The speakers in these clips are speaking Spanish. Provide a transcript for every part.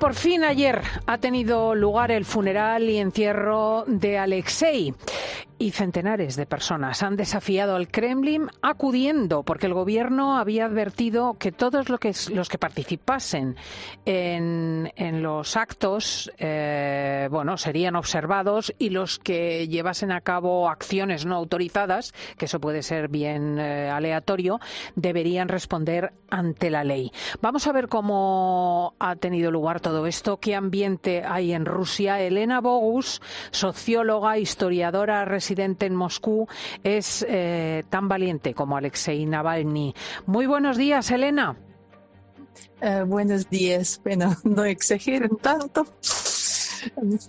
por fin ayer ha tenido lugar el funeral y entierro de Alexei y centenares de personas han desafiado al Kremlin acudiendo porque el gobierno había advertido que todos los que, participasen en, los actos eh, bueno, serían observados y los que llevasen a cabo acciones no autorizadas, que eso puede ser bien eh, aleatorio, deberían responder ante la ley. Vamos a ver cómo ha tenido lugar todo esto, qué ambiente hay en Rusia. Elena Bogus, socióloga, historiadora, residente en Moscú es eh, tan valiente como Alexei Navalny. Muy buenos días, Elena. Eh, buenos días. Bueno, no exageren tanto.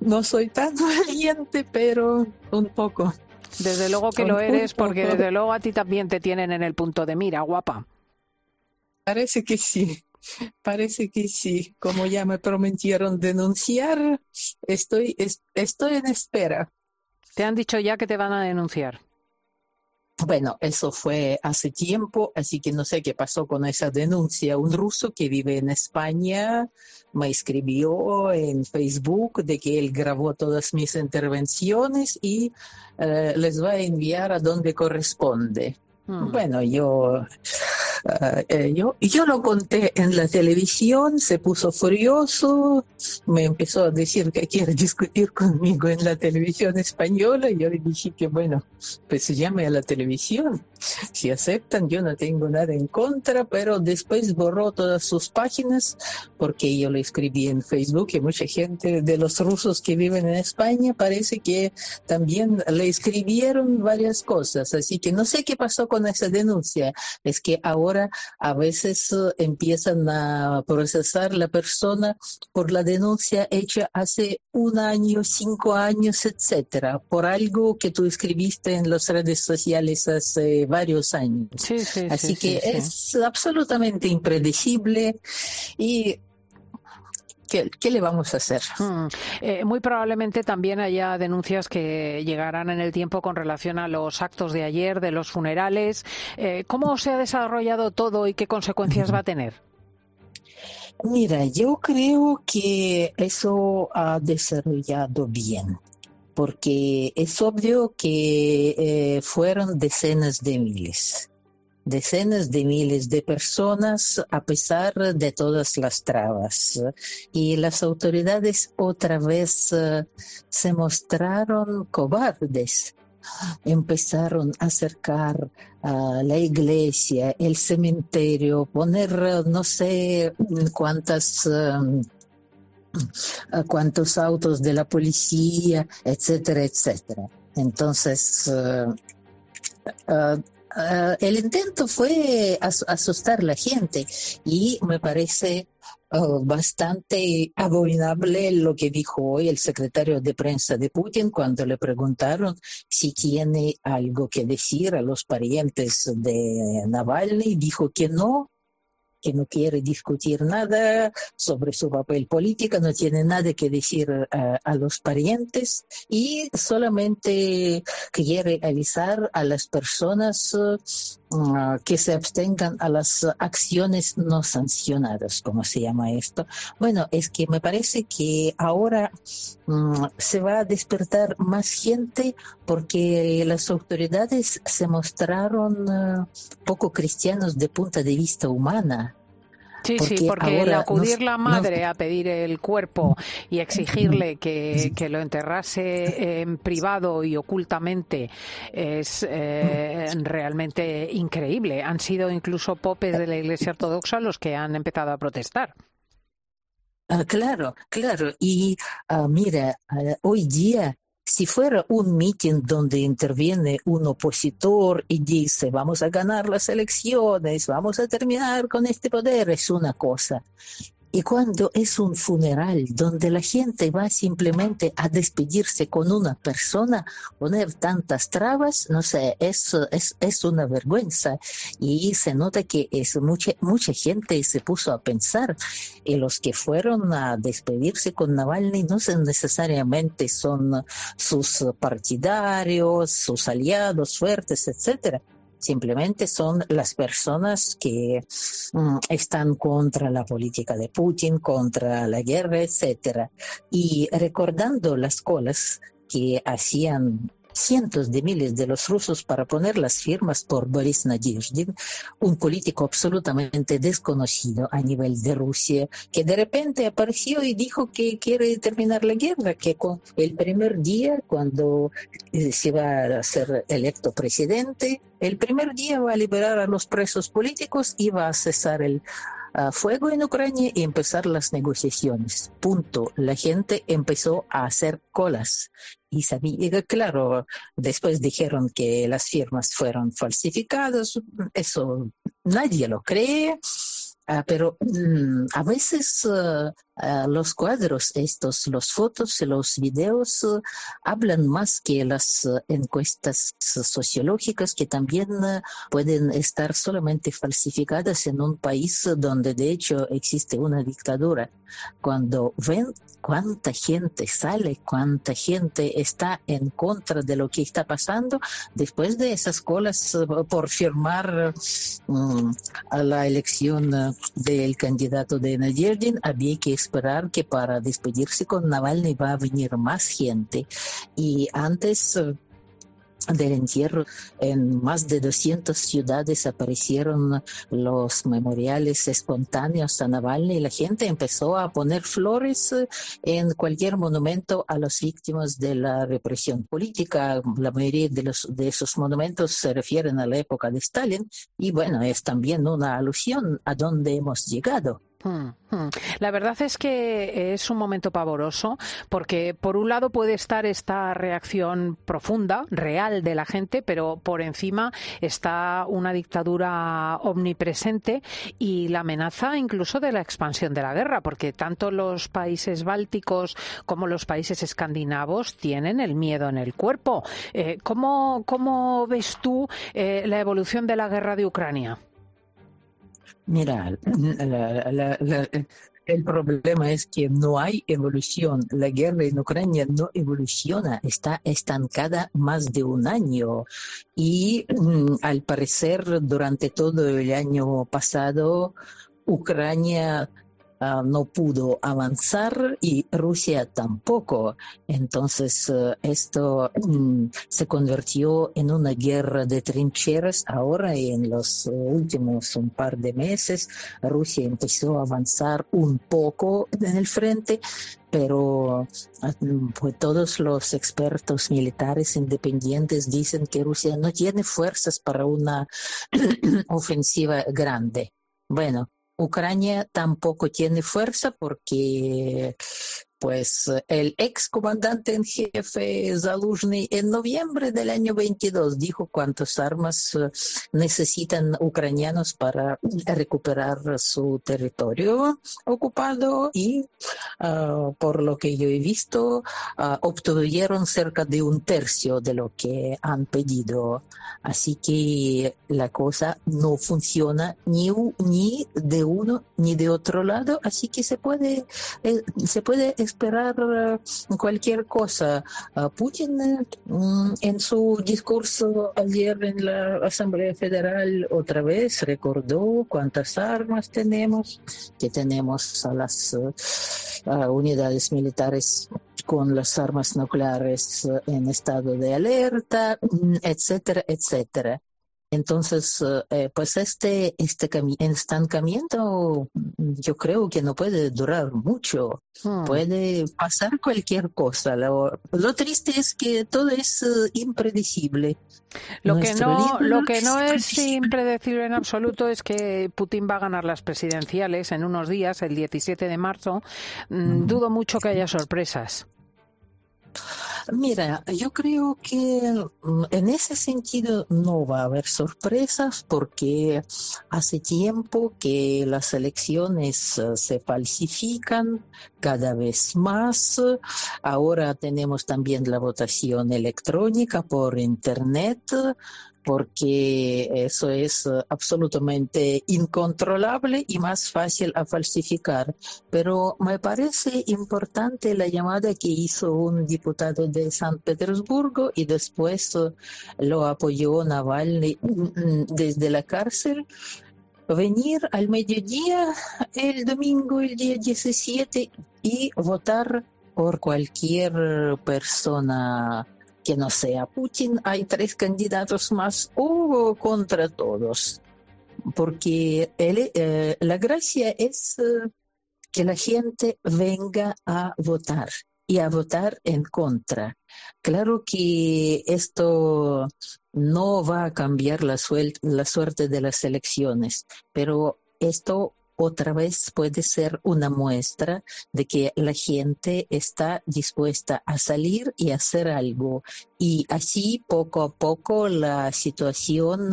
No soy tan valiente, pero un poco. Desde luego que lo eres, porque desde luego a ti también te tienen en el punto de mira, guapa. Parece que sí. Parece que sí. Como ya me prometieron denunciar, estoy, estoy en espera. ¿Te han dicho ya que te van a denunciar? Bueno, eso fue hace tiempo, así que no sé qué pasó con esa denuncia. Un ruso que vive en España me escribió en Facebook de que él grabó todas mis intervenciones y eh, les va a enviar a donde corresponde. Hmm. Bueno, yo Ah, eh, yo, yo lo conté en la televisión, se puso furioso, me empezó a decir que quiere discutir conmigo en la televisión española y yo le dije que bueno, pues llame a la televisión. Si aceptan, yo no tengo nada en contra, pero después borró todas sus páginas porque yo lo escribí en Facebook y mucha gente de los rusos que viven en España parece que también le escribieron varias cosas. Así que no sé qué pasó con esa denuncia. Es que ahora a veces eh, empiezan a procesar la persona por la denuncia hecha hace un año, cinco años, etcétera, por algo que tú escribiste en las redes sociales hace varios años. Así que es absolutamente impredecible y ¿Qué, le vamos a hacer? Hmm. Eh, muy probablemente también haya denuncias que llegarán en el tiempo con relación a los actos de ayer, de los funerales. Eh, ¿Cómo se ha desarrollado todo y qué consecuencias va a tener? Mira, yo creo que eso ha desarrollado bien, porque es obvio que eh, fueron decenas de miles decenas de miles de personas a pesar de todas las trabas. Y las autoridades otra vez eh, se mostraron cobardes. Empezaron a acercar la iglesia, el cementerio, poner no sé cuántas... Eh, cuántos autos de la policía, etcétera, etcétera. Entonces, eh, Ah, el intento fue asustar a la gente y me parece oh, bastante abominable lo que dijo hoy el secretario de prensa de Putin cuando le preguntaron si tiene algo que decir a los parientes de Navalny. Dijo que no, que no quiere discutir nada sobre su papel político, no tiene nada que decir eh, a los parientes y solamente quiere avisar a las personas uh, que se abstengan a las acciones no sancionadas, como se llama esto. Bueno, es que me parece que ahora um, se va a despertar más gente porque las autoridades se mostraron uh, poco cristianos de punto de vista humana. Sí, sí, porque el acudir la madre a pedir el cuerpo y exigirle que, que lo enterrase en privado y ocultamente es eh, realmente increíble. Han sido incluso popes de la Iglesia Ortodoxa los que han empezado a protestar. Ah, claro, claro. Y ah, mira, ah, hoy día si fuera un mitin donde interviene un opositor y dice vamos a ganar las elecciones, vamos a terminar con este poder, es una cosa. Y cuando es un funeral donde la gente va simplemente a despedirse con una persona, poner tantas trabas, no sé, es, es, es una vergüenza. Y se nota que es mucha, mucha gente se puso a pensar, y los que fueron a despedirse con Navalny no necesariamente son sus partidarios, sus aliados fuertes, etcétera simplemente son las personas que mm, están contra la política de Putin, contra la guerra, etcétera. Y recordando las colas que hacían cientos de miles de los rusos para poner las firmas por Boris Nadezhdin, un político absolutamente desconocido a nivel de Rusia, que de repente apareció y dijo que quiere terminar la guerra, que con el primer día, cuando eh, se va a ser electo presidente, el primer día va a liberar a los presos políticos y va a cesar el fuego en Ucrania y empezar las negociaciones. Punto. La gente empezó a hacer colas y sabía, claro, después dijeron que las firmas fueron falsificadas, eso nadie lo cree. Ah, pero mm, a veces ah, los cuadros, estos, los fotos los videos hablan más que las encuestas sociológicas que también pueden estar solamente falsificadas en un país donde de hecho existe una dictadura. Cuando ven cuánta gente sale, cuánta gente está en contra de lo que está pasando, después de esas colas por firmar mm, a la elección del candidato de Nadezhdin, había que esperar que para despedirse con Navalny va a venir más gente. Y antes del entierro. En más de 200 ciudades aparecieron los memoriales espontáneos a Navalny y la gente empezó a poner flores en cualquier monumento a las víctimas de la represión política. La mayoría de, los, de esos monumentos se refieren a la época de Stalin y bueno, es también una alusión a dónde hemos llegado. Hmm, hmm. La verdad es que es un momento pavoroso porque por un lado puede estar esta reacción profunda, real de la gente, pero por encima está una dictadura omnipresente y la amenaza incluso de la expansión de la guerra, porque tanto los países bálticos como los países escandinavos tienen el miedo en el cuerpo. Eh, ¿cómo, ves tú eh, la evolución de la guerra de Ucrania? Mira, el problema es que no hay evolución. La guerra en Ucrania no evoluciona, está estancada más de un año. Y mm, al parecer, durante todo el año pasado, Ucrania Ah, no pudo avanzar y Rusia tampoco. Entonces eh, esto mm, se convirtió en una guerra de trincheras. Ahora en los últimos un par de meses Rusia empezó a avanzar un poco en el frente, pero ah, pues, todos los expertos militares independientes dicen que Rusia no tiene fuerzas para una ofensiva grande. Bueno, Ucrania tampoco tiene fuerza porque pues el ex comandante en jefe Zaluzhny en noviembre del año 22 dijo cuántas armas eh, necesitan ucranianos para recuperar su territorio ocupado y ah, por lo que yo he visto ah, obtuvieron cerca de un tercio de lo que han pedido. Así que la cosa no funciona ni, ni de uno ni de otro lado, así que se puede, eh, se puede esperar eh, cualquier cosa. Ah, Putin mm, en su discurso ayer en la Asamblea Federal otra vez recordó cuántas armas tenemos, que tenemos a las eh, unidades militares con las armas nucleares en estado de alerta, mm, etcétera, etcétera. Entonces, eh, pues este, este estancamiento yo creo que no puede durar mucho. Hmm. Puede pasar cualquier cosa. Lo, triste es que todo es eh, impredecible. Lo que, no, lo que no es impredecible en absoluto es que Putin va a ganar las presidenciales en unos días, el 17 de marzo. Mm, dudo mucho que haya sorpresas. Mira, yo creo que mm, en ese sentido no va a haber sorpresas porque hace tiempo que las elecciones eh, se falsifican cada vez más. Ahora tenemos también la votación electrónica por Internet porque eso es eh, absolutamente incontrolable y más fácil a falsificar. Pero me parece importante la llamada que hizo un diputado de San Petersburgo y después eh, lo apoyó Navalny mm, mm, desde la cárcel venir al mediodía el domingo, el día 17, y votar por cualquier persona que no sea Putin, hay tres candidatos más o contra todos. Porque eh, la gracia es eh, que la gente venga a votar y a votar en contra. Claro que esto no va a cambiar la, la suerte de las elecciones, pero esto otra vez puede ser una muestra de que la gente está dispuesta a salir y hacer algo. Y así poco a poco la situación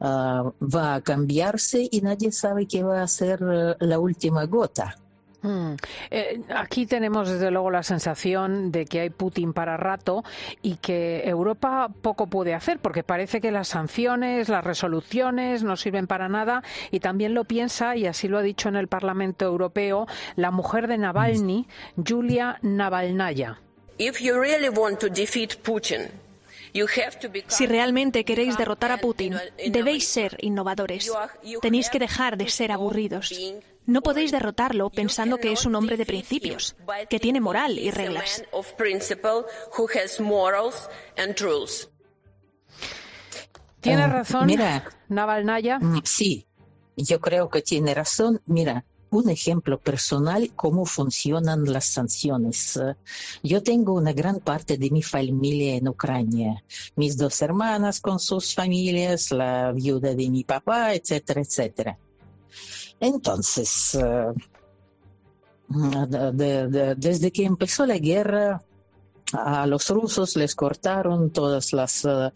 ah, va a cambiarse y nadie sabe qué va a ser eh, la última gota. Mm. Eh, aquí tenemos desde luego la sensación de que hay Putin para rato y que Europa poco puede hacer porque parece que las sanciones, las resoluciones no sirven para nada y también lo piensa y así lo ha dicho en el Parlamento Europeo la mujer de Navalny, Julia Navalnaya. Si realmente queréis derrotar a Putin, debéis ser innovadores. Tenéis que dejar de ser aburridos. No podéis derrotarlo pensando que es un hombre de principios, que tiene moral y reglas. ¿Tiene ah, razón Mira, Navalnaya? Mm, sí, yo creo que tiene razón. Mira, un ejemplo personal cómo funcionan las sanciones. Yo tengo una gran parte de mi familia en Ucrania, mis dos hermanas con sus familias, la viuda de mi papá, etcétera, etcétera. Entonces, eh, desde que empezó la guerra, a los rusos les cortaron todas las eh,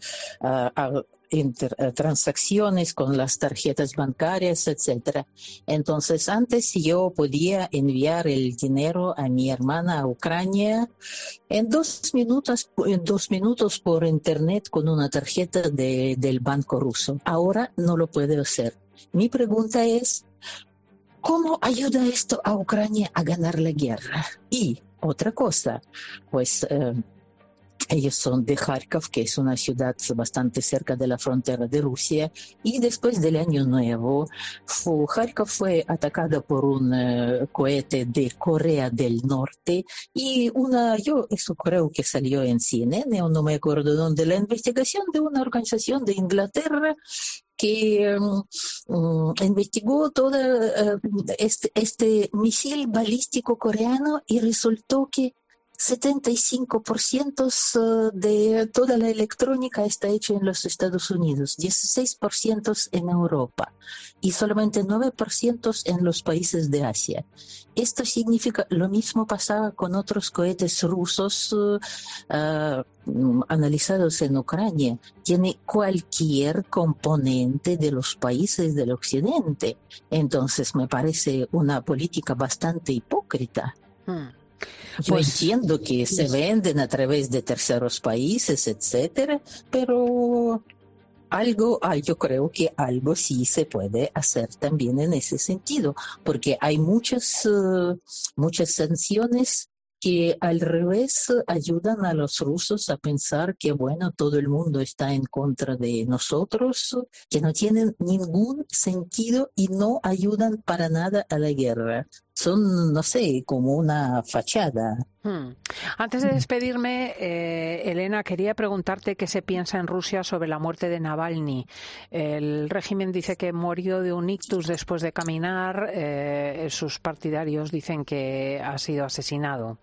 transacciones con las tarjetas bancarias, etc. Entonces, antes yo podía enviar el dinero a mi hermana a Ucrania en dos minutos, en dos minutos por internet con una tarjeta del banco ruso. Ahora no lo puedo hacer. Mi pregunta es, ¿Cómo ayuda esto a Ucrania a ganar la guerra? Y otra cosa, pues eh, ellos son de Kharkov, que es una ciudad bastante cerca de la frontera de Rusia, y después del Año Nuevo, Kharkov fue atacada por un eh, cohete de Corea del Norte. Y una, yo eso creo que salió en CNN, no me acuerdo dónde, la investigación de una organización de Inglaterra que um, investigó todo uh, este, este misil balístico coreano y resultó que 75% de toda la electrónica está hecha en los Estados Unidos, 16% en Europa y solamente 9% en los países de Asia. Esto significa, lo mismo pasaba con otros cohetes rusos uh, analizados en Ucrania. Tiene cualquier componente de los países del occidente. Entonces me parece una política bastante hipócrita. Hmm. Yo pues, entiendo que se venden a través de terceros países, etcétera, pero algo, ah, yo creo que algo sí se puede hacer también en ese sentido, porque hay muchas, uh, muchas sanciones que al revés ayudan a los rusos a pensar que, bueno, todo el mundo está en contra de nosotros, que no tienen ningún sentido y no ayudan para nada a la guerra. Son, no sé, como una fachada. Hmm. Antes de despedirme, eh, Elena, quería preguntarte qué se piensa en Rusia sobre la muerte de Navalny. El régimen dice que murió de un ictus después de caminar. Eh, sus partidarios dicen que ha sido asesinado.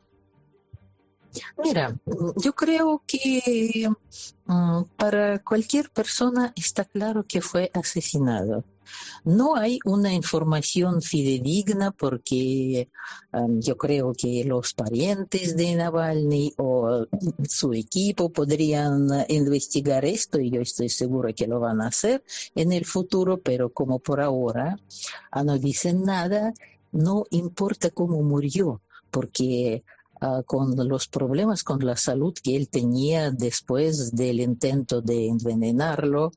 Mira, yo creo que mm, para cualquier persona está claro que fue asesinado. No hay una información fidedigna porque yo creo que los parientes de Navalny o su equipo podrían investigar esto y yo estoy seguro que lo van a hacer en el futuro, pero como por ahora ah, no dicen nada, no importa cómo murió, porque ah, con los problemas con la salud que él tenía después del intento de envenenarlo.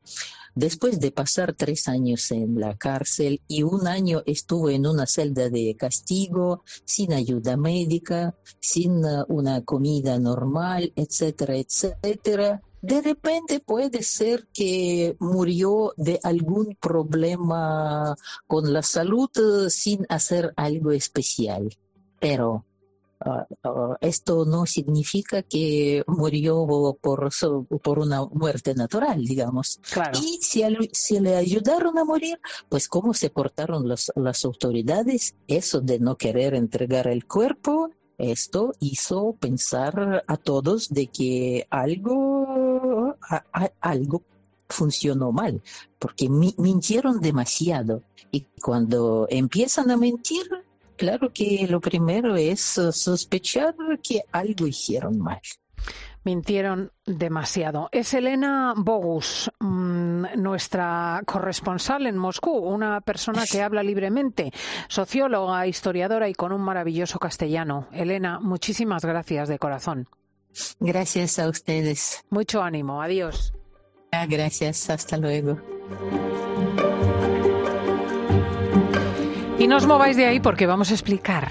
Después de pasar tres años en la cárcel y un año estuvo en una celda de castigo, sin ayuda médica, sin ah, una comida normal, etcétera, etcétera, de repente puede ser que murió de algún problema con la salud eh, sin hacer algo especial. Pero Ah, ah, esto no significa que murió por, por una muerte natural, digamos. Y si, si, le ayudaron a morir, pues cómo se portaron las autoridades, eso de no querer entregar el cuerpo, esto hizo pensar a todos de que algo, algo funcionó mal, porque mintieron demasiado. Y cuando empiezan a mentir, Claro que lo primero es sospechar que algo hicieron mal. Mintieron demasiado. Es Elena Bogus, mm, nuestra corresponsal en Moscú, una persona que habla libremente, socióloga, historiadora y con un maravilloso castellano. Elena, muchísimas gracias de corazón. Gracias a ustedes. Mucho ánimo. Adiós. Ah, gracias. Hasta luego. Y no os mováis de ahí porque vamos a explicar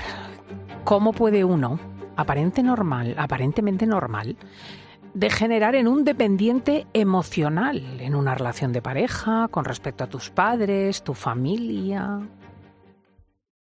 cómo puede uno, aparente normal, aparentemente normal, degenerar en un dependiente emocional en una relación de pareja, con respecto a tus padres, tu familia,